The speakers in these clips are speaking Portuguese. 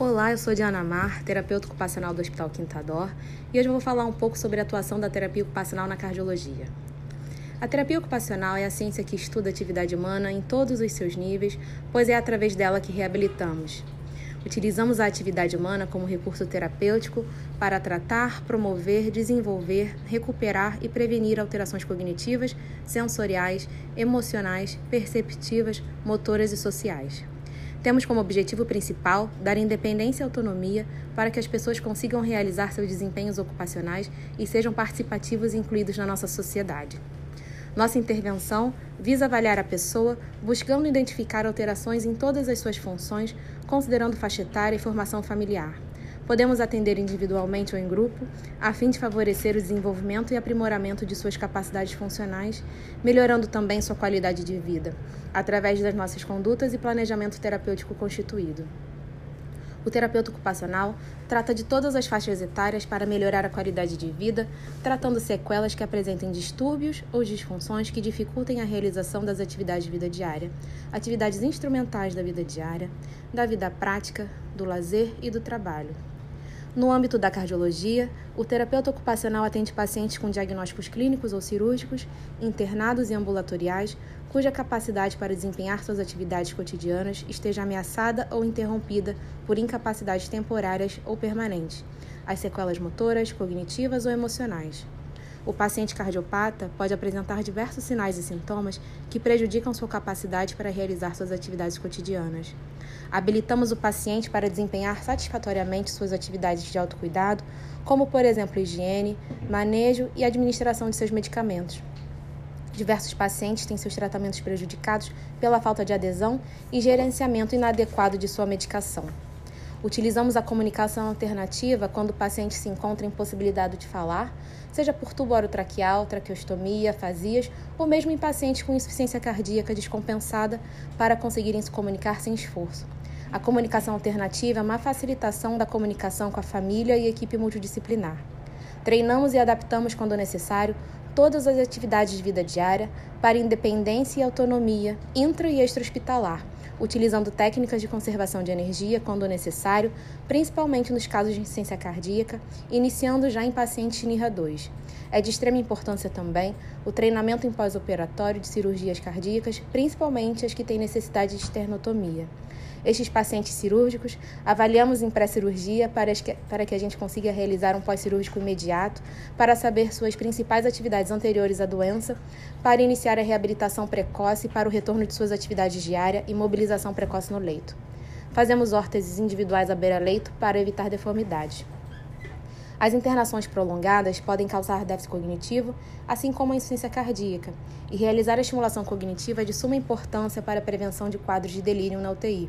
Olá, eu sou Diana Mar, terapeuta ocupacional do Hospital Quintador, e hoje eu vou falar um pouco sobre a atuação da terapia ocupacional na cardiologia. A terapia ocupacional é a ciência que estuda a atividade humana em todos os seus níveis, pois é através dela que reabilitamos. Utilizamos a atividade humana como recurso terapêutico para tratar, promover, desenvolver, recuperar e prevenir alterações cognitivas, sensoriais, emocionais, perceptivas, motoras e sociais. Temos como objetivo principal dar independência e autonomia para que as pessoas consigam realizar seus desempenhos ocupacionais e sejam participativos e incluídos na nossa sociedade. Nossa intervenção visa avaliar a pessoa, buscando identificar alterações em todas as suas funções, considerando faixa etária e formação familiar. Podemos atender individualmente ou em grupo, a fim de favorecer o desenvolvimento e aprimoramento de suas capacidades funcionais, melhorando também sua qualidade de vida, através das nossas condutas e planejamento terapêutico constituído. O terapeuta ocupacional trata de todas as faixas etárias para melhorar a qualidade de vida, tratando sequelas que apresentem distúrbios ou disfunções que dificultem a realização das atividades de vida diária, atividades instrumentais da vida diária, da vida prática, do lazer e do trabalho. No âmbito da cardiologia, o terapeuta ocupacional atende pacientes com diagnósticos clínicos ou cirúrgicos, internados e ambulatoriais, cuja capacidade para desempenhar suas atividades cotidianas esteja ameaçada ou interrompida por incapacidades temporárias ou permanentes, as sequelas motoras, cognitivas ou emocionais. O paciente cardiopata pode apresentar diversos sinais e sintomas que prejudicam sua capacidade para realizar suas atividades cotidianas. Habilitamos o paciente para desempenhar satisfatoriamente suas atividades de autocuidado, como, por exemplo, higiene, manejo e administração de seus medicamentos. Diversos pacientes têm seus tratamentos prejudicados pela falta de adesão e gerenciamento inadequado de sua medicação. Utilizamos a comunicação alternativa quando o paciente se encontra impossibilidade de falar, seja por tubo orotraqueal, traqueostomia, fasias ou mesmo em pacientes com insuficiência cardíaca descompensada para conseguirem se comunicar sem esforço. A comunicação alternativa é uma facilitação da comunicação com a família e equipe multidisciplinar. Treinamos e adaptamos, quando necessário, todas as atividades de vida diária para independência e autonomia intra e extra-hospitalar utilizando técnicas de conservação de energia quando necessário, principalmente nos casos de insuficiência cardíaca, iniciando já em pacientes NIRA 2. É de extrema importância também o treinamento em pós-operatório de cirurgias cardíacas, principalmente as que têm necessidade de esternotomia. Estes pacientes cirúrgicos avaliamos em pré-cirurgia para, para que a gente consiga realizar um pós-cirúrgico imediato, para saber suas principais atividades anteriores à doença, para iniciar a reabilitação precoce para o retorno de suas atividades diárias e mobilização precoce no leito. Fazemos órteses individuais à beira-leito para evitar deformidades. As internações prolongadas podem causar déficit cognitivo, assim como a insuficiência cardíaca, e realizar a estimulação cognitiva é de suma importância para a prevenção de quadros de delírio na UTI.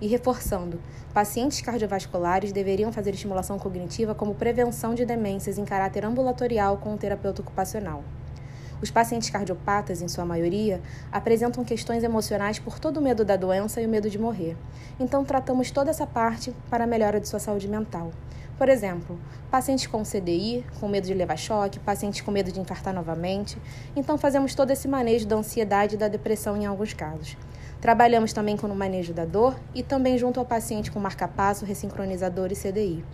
E reforçando, pacientes cardiovasculares deveriam fazer estimulação cognitiva como prevenção de demências em caráter ambulatorial com o terapeuta ocupacional. Os pacientes cardiopatas, em sua maioria, apresentam questões emocionais por todo o medo da doença e o medo de morrer. Então, tratamos toda essa parte para a melhora de sua saúde mental. Por exemplo, pacientes com CDI, com medo de levar choque, pacientes com medo de infartar novamente. Então, fazemos todo esse manejo da ansiedade e da depressão em alguns casos. Trabalhamos também com o manejo da dor e também junto ao paciente com marca-passo, ressincronizador e CDI.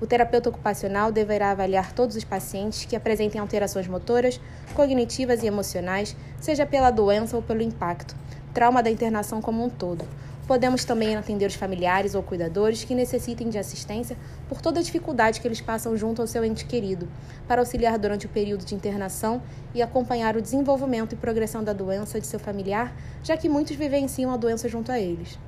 O terapeuta ocupacional deverá avaliar todos os pacientes que apresentem alterações motoras, cognitivas e emocionais, seja pela doença ou pelo impacto, trauma da internação como um todo, Podemos também atender os familiares ou cuidadores que necessitem de assistência por toda a dificuldade que eles passam junto ao seu ente querido, para auxiliar durante o período de internação e acompanhar o desenvolvimento e progressão da doença de seu familiar, já que muitos vivenciam a doença junto a eles.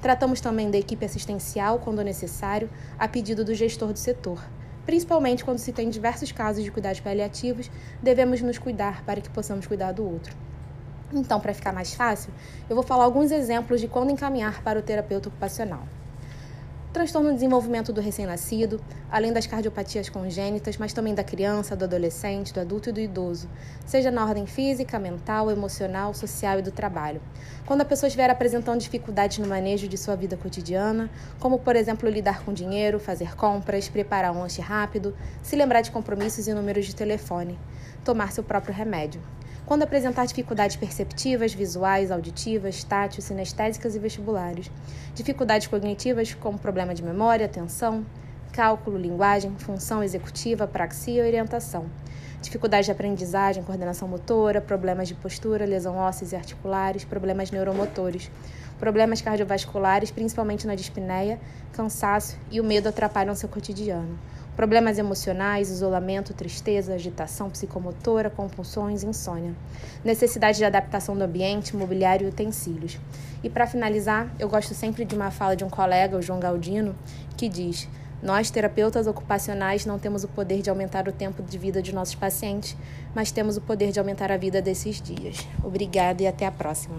Tratamos também da equipe assistencial, quando necessário, a pedido do gestor do setor. Principalmente quando se tem diversos casos de cuidados paliativos, devemos nos cuidar para que possamos cuidar do outro. Então, para ficar mais fácil, eu vou falar alguns exemplos de quando encaminhar para o terapeuta ocupacional. Transtorno do desenvolvimento do recém-nascido, além das cardiopatias congênitas, mas também da criança, do adolescente, do adulto e do idoso, seja na ordem física, mental, emocional, social e do trabalho. Quando a pessoa estiver apresentando dificuldades no manejo de sua vida cotidiana, como por exemplo lidar com dinheiro, fazer compras, preparar um lanche rápido, se lembrar de compromissos e números de telefone, tomar seu próprio remédio. Quando apresentar dificuldades perceptivas, visuais, auditivas, táteis, sinestésicas e vestibulares, dificuldades cognitivas como problema de memória, atenção, cálculo, linguagem, função executiva, praxia e orientação, dificuldades de aprendizagem, coordenação motora, problemas de postura, lesão ósseas e articulares, problemas neuromotores, problemas cardiovasculares, principalmente na dispneia, cansaço e o medo atrapalham seu cotidiano. Problemas emocionais, isolamento, tristeza, agitação psicomotora, compulsões, insônia. Necessidade de adaptação do ambiente, mobiliário e utensílios. E para finalizar, eu gosto sempre de uma fala de um colega, o João Galdino, que diz: Nós, terapeutas ocupacionais, não temos o poder de aumentar o tempo de vida de nossos pacientes, mas temos o poder de aumentar a vida desses dias. Obrigada e até a próxima.